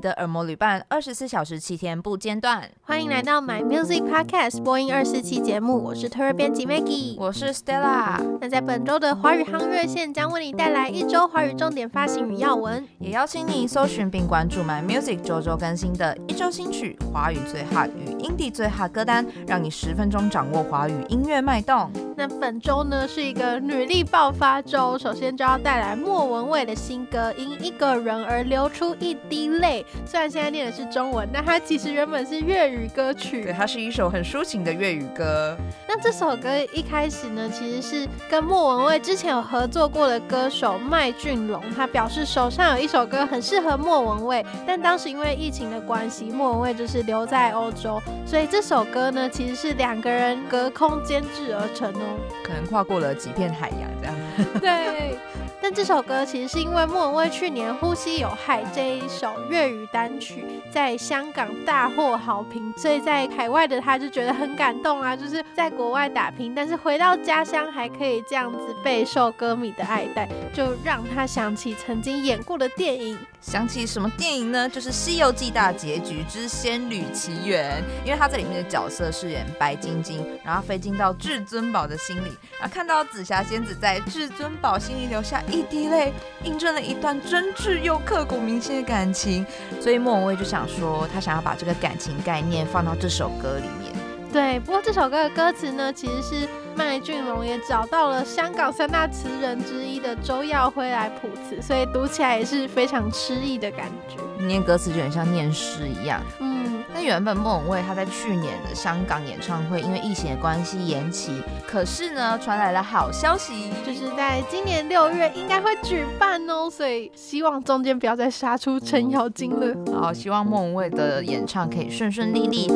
的耳膜旅伴，二十四小时七天不间断。欢迎来到 My Music Podcast 播音二四期节目，我是特约编辑 Maggie，我是 Stella。那在本周的华语夯热线将为你带来一周华语重点发行与要闻，也邀请你搜寻并关注 My Music 周周更新的一周新曲、华语最 hot 与 indie 最 hot 歌单，让你十分钟掌握华语音乐脉动。那本周呢是一个女力爆发周，首先就要带来莫文蔚的新歌《因一个人而流出一滴泪》。虽然现在念的是中文，但它其实原本是粤语歌曲。对，它是一首很抒情的粤语歌。那这首歌一开始呢，其实是跟莫文蔚之前有合作过的歌手麦浚龙，他表示手上有一首歌很适合莫文蔚，但当时因为疫情的关系，莫文蔚就是留在欧洲，所以这首歌呢，其实是两个人隔空监制而成哦。可能跨过了几片海洋这样。对，但这首歌其实是因为莫文蔚去年《呼吸有害》这一首粤语单曲在香港大获好评，所以在海外的他就觉得很感动啊，就是在国外打拼，但是回到家乡还可以这样子备受歌迷的爱戴，就让他想起曾经演过的电影。想起什么电影呢？就是《西游记》大结局之《仙履奇缘》，因为他在里面的角色饰演白晶晶，然后飞进到至尊宝的心里，然后看到紫霞仙子在至尊宝心里留下一滴泪，印证了一段真挚又刻骨铭心的感情。所以莫文蔚就想说，他想要把这个感情概念放到这首歌里面。对，不过这首歌的歌词呢，其实是麦浚龙也找到了香港三大词人之一的周耀辉来谱词，所以读起来也是非常诗意的感觉。念歌词就很像念诗一样。嗯，那原本莫文蔚她在去年的香港演唱会因为疫情的关系延期，可是呢传来了好消息，就是在今年六月应该会举办哦，所以希望中间不要再杀出程咬金了。好，希望莫文蔚的演唱可以顺顺利利。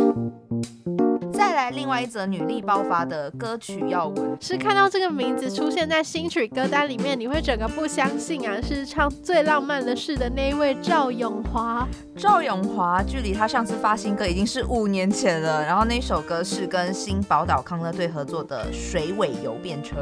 再来另外一则女力爆发的歌曲要闻，是看到这个名字出现在新曲歌单里面，你会整个不相信啊！是唱最浪漫的事的那一位赵永华。赵永华距离他上次发新歌已经是五年前了，然后那首歌是跟新宝岛康乐队合作的《水尾游便车》。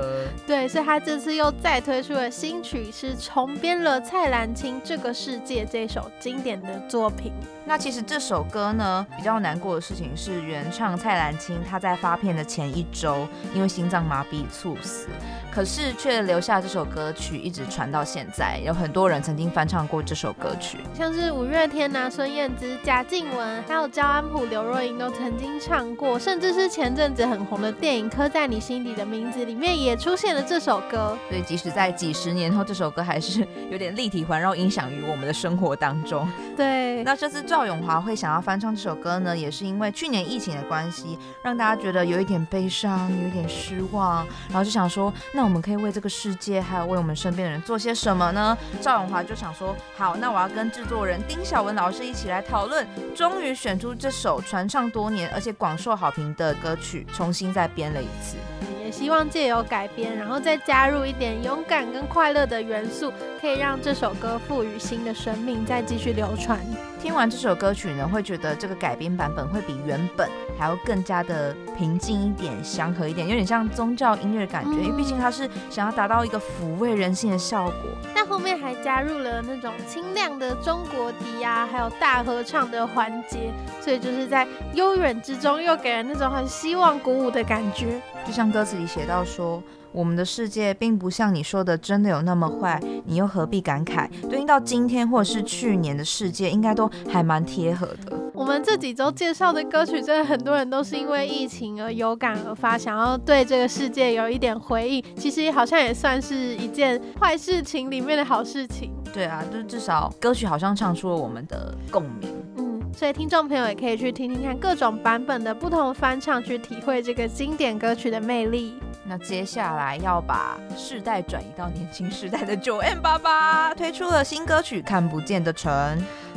对，所以他这次又再推出了新曲，是重编了蔡澜清《这个世界》这首经典的作品。那其实这首歌呢，比较难过的事情是原唱蔡澜清他在发片的前一周因为心脏麻痹猝死，可是却留下这首歌曲一直传到现在，有很多人曾经翻唱过这首歌曲，像是五月天呐、孙燕姿、贾静雯，还有焦安普、刘若英都曾经唱过，甚至是前阵子很红的电影《刻在你心底的名字》里面也出现了这首歌。所以即使在几十年后，这首歌还是 有点立体环绕影响于我们的生活当中。对，那这次赵永华会想要翻唱这首歌呢，也是因为去年疫情的关系，让大家觉得有一点悲伤，有一点失望，然后就想说，那我们可以为这个世界，还有为我们身边的人做些什么呢？赵永华就想说，好，那我要跟制作人丁晓文老师一起来讨论，终于选出这首传唱多年而且广受好评的歌曲，重新再编了一次。也希望借由改编，然后再加入一点勇敢跟快乐的元素，可以让这首歌赋予新的生命，再继续流传。听完这首歌曲呢，会觉得这个改编版本会比原本还要更加的平静一点、祥和一点，有点像宗教音乐的感觉。嗯、因为毕竟它是想要达到一个抚慰人心的效果。那后面还加入了那种清亮的中国笛啊，还有大合唱的环节，所以就是在悠远之中又给人那种很希望鼓舞的感觉。就像歌词里写到说。我们的世界并不像你说的真的有那么坏，你又何必感慨？对应到今天或者是去年的世界，应该都还蛮贴合的。我们这几周介绍的歌曲，真的很多人都是因为疫情而有感而发，想要对这个世界有一点回应。其实好像也算是一件坏事情里面的好事情。对啊，就至少歌曲好像唱出了我们的共鸣。嗯，所以听众朋友也可以去听听看各种版本的不同翻唱，去体会这个经典歌曲的魅力。那接下来要把世代转移到年轻世代的九 M 八八推出了新歌曲《看不见的城》。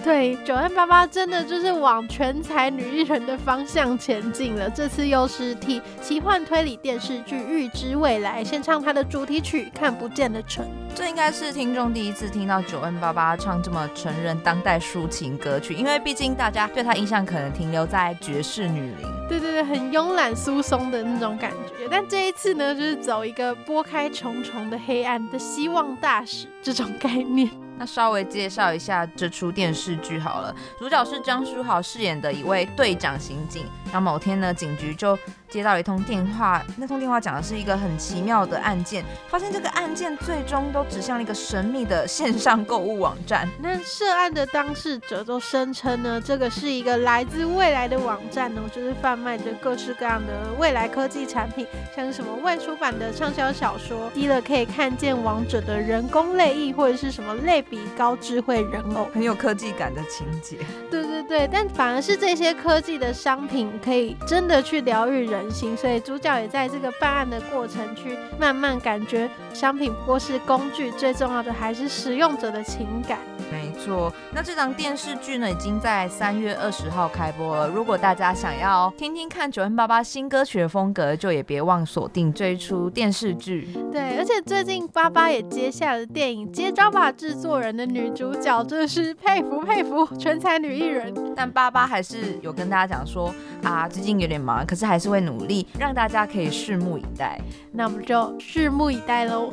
对，9m88 真的就是往全才女艺人的方向前进了。这次又是替奇幻推理电视剧《预知未来》献唱他的主题曲《看不见的城》。这应该是听众第一次听到 9m88 唱这么成人当代抒情歌曲，因为毕竟大家对他印象可能停留在爵士女伶。对对对，很慵懒疏松的那种感觉。但这一次呢，就是走一个拨开重重的黑暗的希望大使这种概念。那稍微介绍一下这出电视剧好了，主角是张书豪饰演的一位队长刑警。那某天呢，警局就接到一通电话，那通电话讲的是一个很奇妙的案件，发现这个案件最终都指向了一个神秘的线上购物网站。那涉案的当事者都声称呢，这个是一个来自未来的网站呢，就是贩卖着各式各样的未来科技产品，像是什么未出版的畅销小说，低了可以看见王者的人工泪液，或者是什么类比高智慧人偶，很有科技感的情节。对对对，但反而是这些科技的商品。可以真的去疗愈人心，所以主角也在这个办案的过程去慢慢感觉，商品不过是工具，最重要的还是使用者的情感。没错，那这档电视剧呢，已经在三月二十号开播了。如果大家想要听听看 9m88 新歌曲的风格，就也别忘锁定这一出电视剧。对，而且最近八八也接下了电影《接招吧制作人》的女主角，真的是佩服佩服，全才女艺人。但八八还是有跟大家讲说啊，最近有点忙，可是还是会努力，让大家可以拭目以待。那我们就拭目以待喽。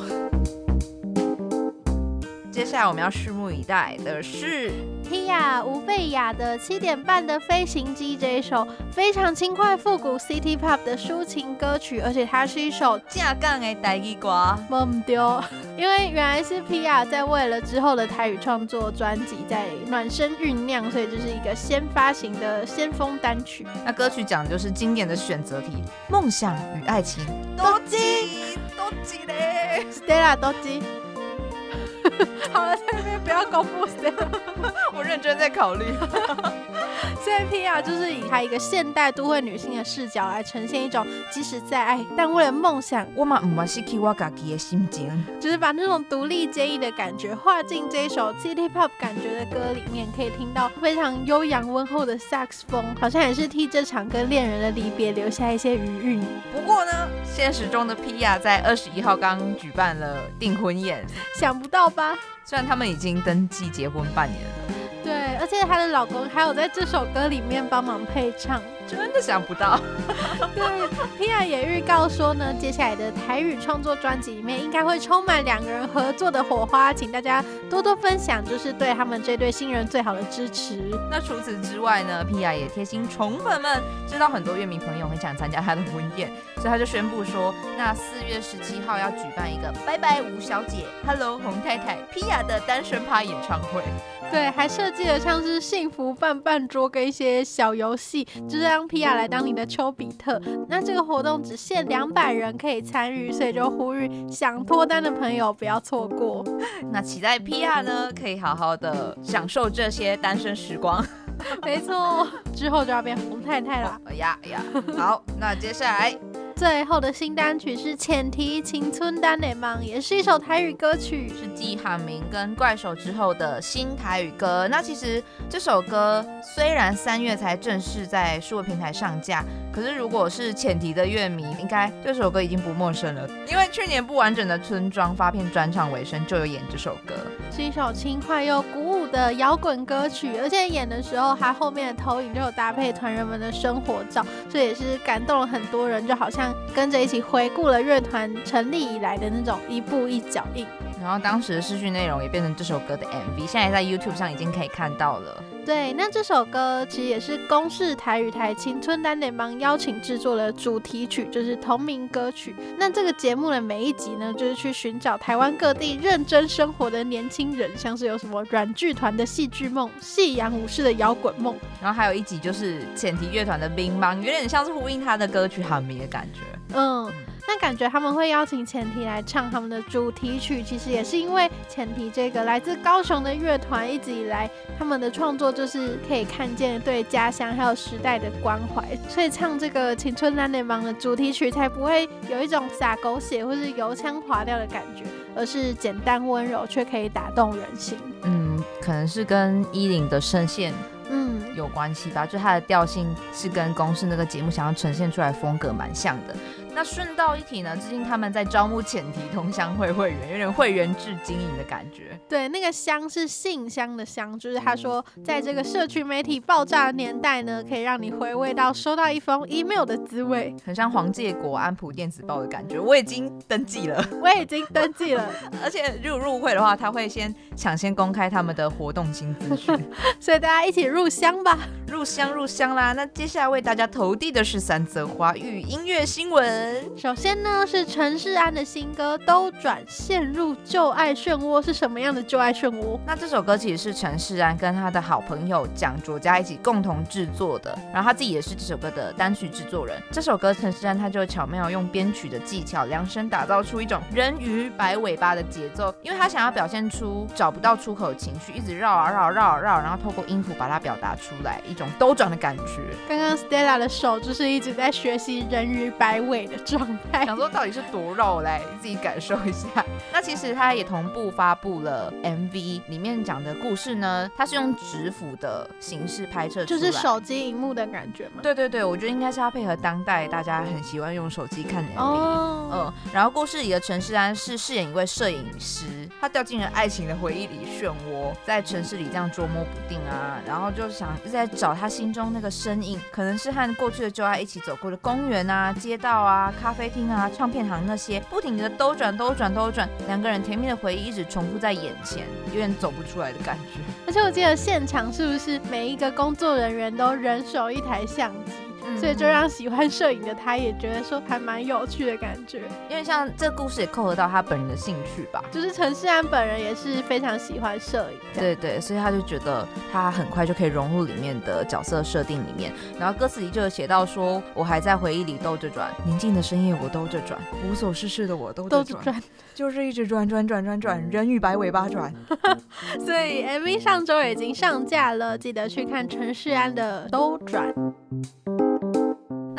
接下来我们要拭目以待的是 Tia 吴贝雅的七点半的飞行机这一首非常轻快复古 City Pop 的抒情歌曲，而且它是一首架港的台语歌。懵丢，因为原来是 Tia 在为了之后的台语创作专辑在暖身酝酿，所以这是一个先发行的先锋单曲。那歌曲讲的就是经典的选择题：梦想与爱情，多吉多吉嘞，Stella 多吉。好了，在那边不要公布。我认真在考虑。所以 Pia 就是以她一个现代都会女性的视角来呈现一种，即使再爱，但为了梦想，我嘛唔失去我自己的心情。就是把那种独立坚毅的感觉画进这一首 City Pop 感觉的歌里面，可以听到非常悠扬温厚的萨克斯风，好像也是替这场跟恋人的离别留下一些余韵。不过呢，现实中的 Pia 在二十一号刚举办了订婚宴，想不到虽然他们已经登记结婚半年了。对，而且她的老公还有在这首歌里面帮忙配唱，真的想不到。对，Pia 也预告说呢，接下来的台语创作专辑里面应该会充满两个人合作的火花，请大家多多分享，就是对他们这对新人最好的支持。那除此之外呢，Pia 也贴心宠粉们知道很多乐迷朋友很想参加她的婚宴，所以他就宣布说，那四月十七号要举办一个拜拜吴小姐，Hello 红太太，Pia 的单身趴演唱会。对，还设计了像是幸福伴伴桌跟一些小游戏，就是让 Pia 来当你的丘比特。那这个活动只限两百人可以参与，所以就呼吁想脱单的朋友不要错过。那期待 Pia 呢，可以好好的享受这些单身时光。没错，之后就要变红太太了。哎呀哎呀，好，那接下来。最后的新单曲是《浅提青春单的梦》，也是一首台语歌曲，是继韩明跟怪手之后的新台语歌。那其实这首歌虽然三月才正式在数位平台上架，可是如果是浅提的乐迷，应该这首歌已经不陌生了，因为去年不完整的村庄发片专场尾声就有演这首歌，是一首轻快又鼓舞的摇滚歌曲，而且演的时候还后面的投影就有搭配团员们的生活照，这也是感动了很多人，就好像。跟着一起回顾了乐团成立以来的那种一步一脚印，然后当时的视讯内容也变成这首歌的 MV，现在在 YouTube 上已经可以看到了。对，那这首歌其实也是公视台语台青春单联帮邀请制作的主题曲，就是同名歌曲。那这个节目的每一集呢，就是去寻找台湾各地认真生活的年轻人，像是有什么软剧团的戏剧梦、夕阳武士的摇滚梦，然后还有一集就是浅提乐团的乒乓，有点像是呼应他的歌曲《喊迷》的感觉。嗯。那感觉他们会邀请前提来唱他们的主题曲，其实也是因为前提这个来自高雄的乐团一直以来他们的创作就是可以看见对家乡还有时代的关怀，所以唱这个《青春男联盟》的主题曲才不会有一种洒狗血或是油腔滑调的感觉，而是简单温柔却可以打动人心。嗯，可能是跟依林的声线嗯有关系吧，就它的调性是跟公司那个节目想要呈现出来风格蛮像的。那顺道一提呢，最近他们在招募浅提同乡会会员，有点会员制经营的感觉。对，那个乡是信箱的乡，就是他说，在这个社群媒体爆炸的年代呢，可以让你回味到收到一封 email 的滋味，很像黄介国安普电子报的感觉。我已经登记了，我已经登记了，而且入入会的话，他会先抢先公开他们的活动新资讯，所以大家一起入乡吧。入乡入乡啦！那接下来为大家投递的是三则华语音乐新闻。首先呢，是陈势安的新歌《兜转陷入旧爱漩涡》，是什么样的旧爱漩涡？那这首歌其实是陈势安跟他的好朋友蒋卓佳一起共同制作的，然后他自己也是这首歌的单曲制作人。这首歌陈势安他就巧妙用编曲的技巧量身打造出一种人鱼摆尾巴的节奏，因为他想要表现出找不到出口的情绪，一直绕啊绕啊绕啊绕，然后透过音符把它表达出来一种。兜转的感觉。刚刚 Stella 的手就是一直在学习人鱼摆尾的状态，想说到底是多肉，来自己感受一下。那其实他也同步发布了 MV，里面讲的故事呢，他是用直幅的形式拍摄，就是手机荧幕的感觉嘛。对对对，我觉得应该是要配合当代大家很喜欢用手机看 MV。哦。嗯，然后故事里的陈世安是饰演一位摄影师，他掉进了爱情的回忆里漩涡，在城市里这样捉摸不定啊，然后就想在找。他心中那个身影，可能是和过去的旧爱一起走过的公园啊、街道啊、咖啡厅啊、唱片行那些，不停的兜转、兜转、兜转，两个人甜蜜的回忆一直重复在眼前，有点走不出来的感觉。而且我记得现场是不是每一个工作人员都人手一台相机？所以就让喜欢摄影的他也觉得说还蛮有趣的感觉，因为像这故事也扣合到他本人的兴趣吧，就是陈世安本人也是非常喜欢摄影，对对，所以他就觉得他很快就可以融入里面的角色设定里面。然后歌词里就有写到说，我还在回忆里兜着转，宁静的深夜我兜着转，无所事事的我兜着转，就是一直转转转转转，人与白尾巴转。所以 MV 上周已经上架了，记得去看陈世安的兜转。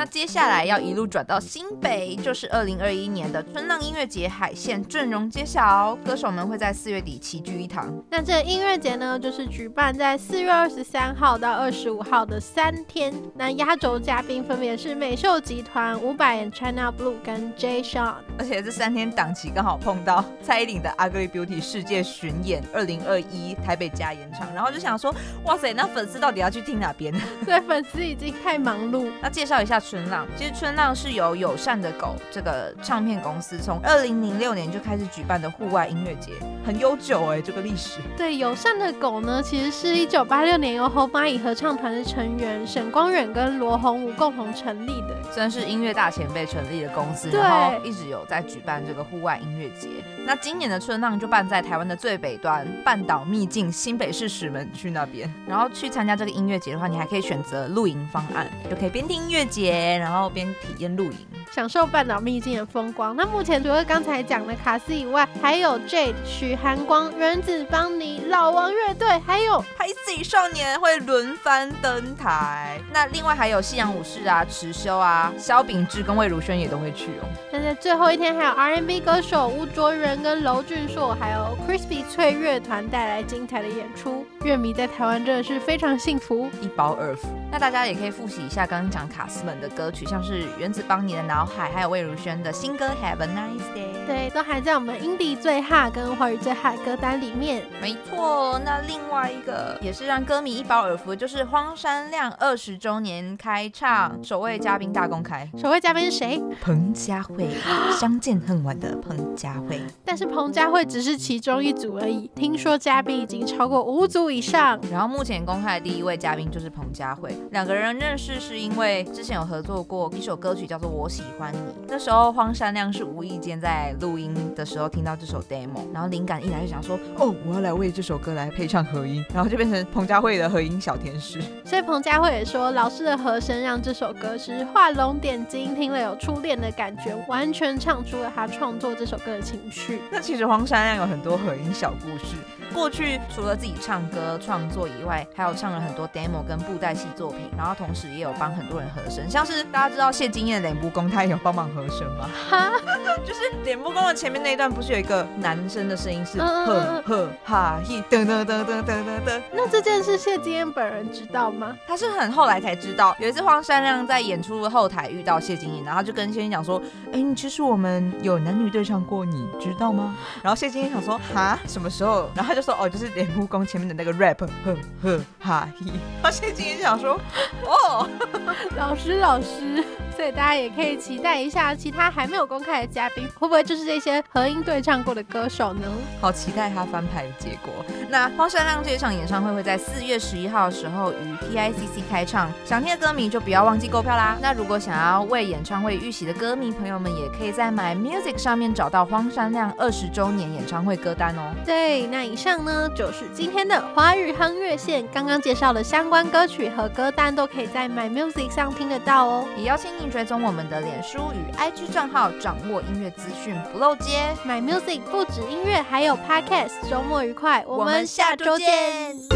那接下来要一路转到新北，就是二零二一年的春浪音乐节海线阵容揭晓，歌手们会在四月底齐聚一堂。那这个音乐节呢，就是举办在四月二十三号到二十五号的三天。那压轴嘉宾分别是美秀集团、伍佰、China Blue 跟 Jay s h a n。而且这三天档期刚好碰到蔡依林的 Ugly Beauty 世界巡演二零二一台北加演场，然后就想说，哇塞，那粉丝到底要去听哪边？对，粉丝已经太忙碌。那介绍一下。春浪其实春浪是由友善的狗这个唱片公司从二零零六年就开始举办的户外音乐节，很悠久哎，这个历史。对，友善的狗呢，其实是一九八六年由红蚂蚁合唱团的成员沈光远跟罗洪武共同成立的，算是音乐大前辈成立的公司，对然后一直有在举办这个户外音乐节。那今年的春浪就办在台湾的最北端，半岛秘境新北市石门区那边。然后去参加这个音乐节的话，你还可以选择露营方案，就可以边听音乐节。然后边体验露营，享受半岛秘境的风光。那目前除了刚才讲的卡斯以外，还有 Jade、许寒光、原子邦尼、老王乐队，还有 Pisces 少年会轮番登台。那另外还有夕阳武士啊、池修啊、萧秉治跟魏如萱也都会去哦。那在最后一天，还有 R&B 歌手吴卓源跟娄俊硕，还有 Crispy 脆乐团带来精彩的演出。乐迷在台湾真的是非常幸福，一包二福。那大家也可以复习一下刚刚讲卡斯们的歌曲，像是原子邦尼的脑海，还有魏如萱的新歌 Have a Nice Day，对，都还在我们 Indie 最 Hot 跟华语最 Hot 歌单里面。没错，那另外一个也是让歌迷一饱耳福，就是荒山亮二十周年开唱，首位嘉宾大公开，首位嘉宾是谁？彭佳慧，相见恨晚的彭佳慧。但是彭佳慧只是其中一组而已，听说嘉宾已经超过五组以上。然后目前公开的第一位嘉宾就是彭佳慧，两个人认识是因为之前有合作过一首歌曲叫做《我喜欢你》，那时候荒山亮是无意间在录音的时候听到这首 demo，然后灵感一来就想说，哦，我要来为这首歌来配唱合音，然后就变成彭佳慧的合音小天使。所以彭佳慧也说，老师的和声让这首歌是画龙点睛，听了有初恋的感觉，完全唱出了他创作这首歌的情绪。那其实荒山亮有很多合音小故事，过去除了自己唱歌创作以外，还有唱了很多 demo 跟布袋戏作品，然后同时也有帮很多人和声，像是大家知道谢金燕的脸部工，他也有帮忙和声吗？哈，就是脸部工的前面那一段，不是有一个男生的声音是呵呵哈嘿噔噔噔噔噔噔噔。那这件事谢金燕本人知道吗？他是很后来才知道。有一次黄山亮在演出后台遇到谢金燕，然后就跟谢金燕讲说：“哎、欸，其实我们有男女对唱过，你知道吗？”然后谢金燕想说：“哈，什么时候？”然后他就说：“哦，就是脸部工前面的那个 rap，呵呵哈嘿。”然后谢金燕想说：“哦，老师老师。”所以大家也可以期期待一下其他还没有公开的嘉宾，会不会就是这些合音对唱过的歌手呢？好期待他翻牌的结果。那荒山亮这一场演唱会会在四月十一号的时候于 TICC 开唱，想听的歌迷就不要忘记购票啦。那如果想要为演唱会预习的歌迷朋友们，也可以在 My Music 上面找到荒山亮二十周年演唱会歌单哦。对，那以上呢就是今天的华语夯乐线，刚刚介绍的相关歌曲和歌单都可以在 My Music 上听得到哦。也邀请您追踪我们的脸书与 IG 账号，掌握音乐资讯不漏接。My Music 不止音乐，还有 Podcast。周末愉快，我们下周见。